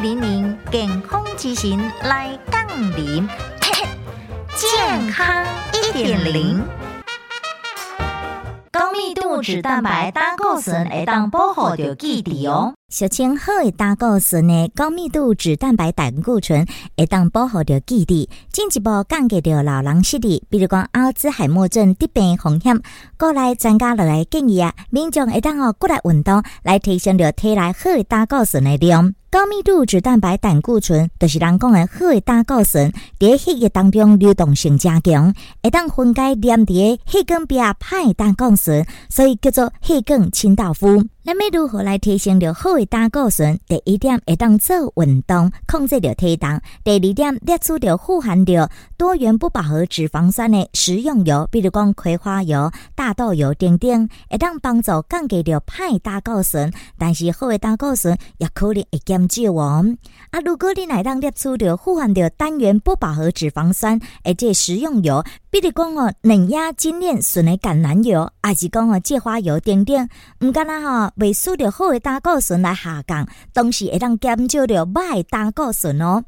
零零健康之行来杠铃，健康一点零。高密度脂蛋白胆固醇会当保护着基底哦。小青好的胆固醇呢，高密度脂蛋白胆固醇会当保护着记忆，进一步降低着老人失忆，比如讲阿兹海默症疾病风险。过来专家落来建议啊，民众会当哦过来运动，来提升着体内好的胆固醇的量。高密度脂蛋白胆固醇就是人讲的好的胆固醇，在血液当中流动性加强，会当分解黏在血管壁歹胆固醇，所以叫做血管清道夫。那么如何来提升着好的胆固醇？第一点，会当做运动，控制着体重；第二点，列出着富含着多元不饱和脂肪酸的食用油，比如讲葵花油、大豆油等等，会当帮助降低着歹胆固醇。但是好的胆固醇也可能会减少哦。啊，如果你来当列出着富含着单元不饱和脂肪酸，而且食用油，比如讲哦嫩芽精炼纯的橄榄油，还是讲哦芥花油等等，唔敢若吼。未输着好的胆固醇来下降，同时会当减少着歹胆固醇哦。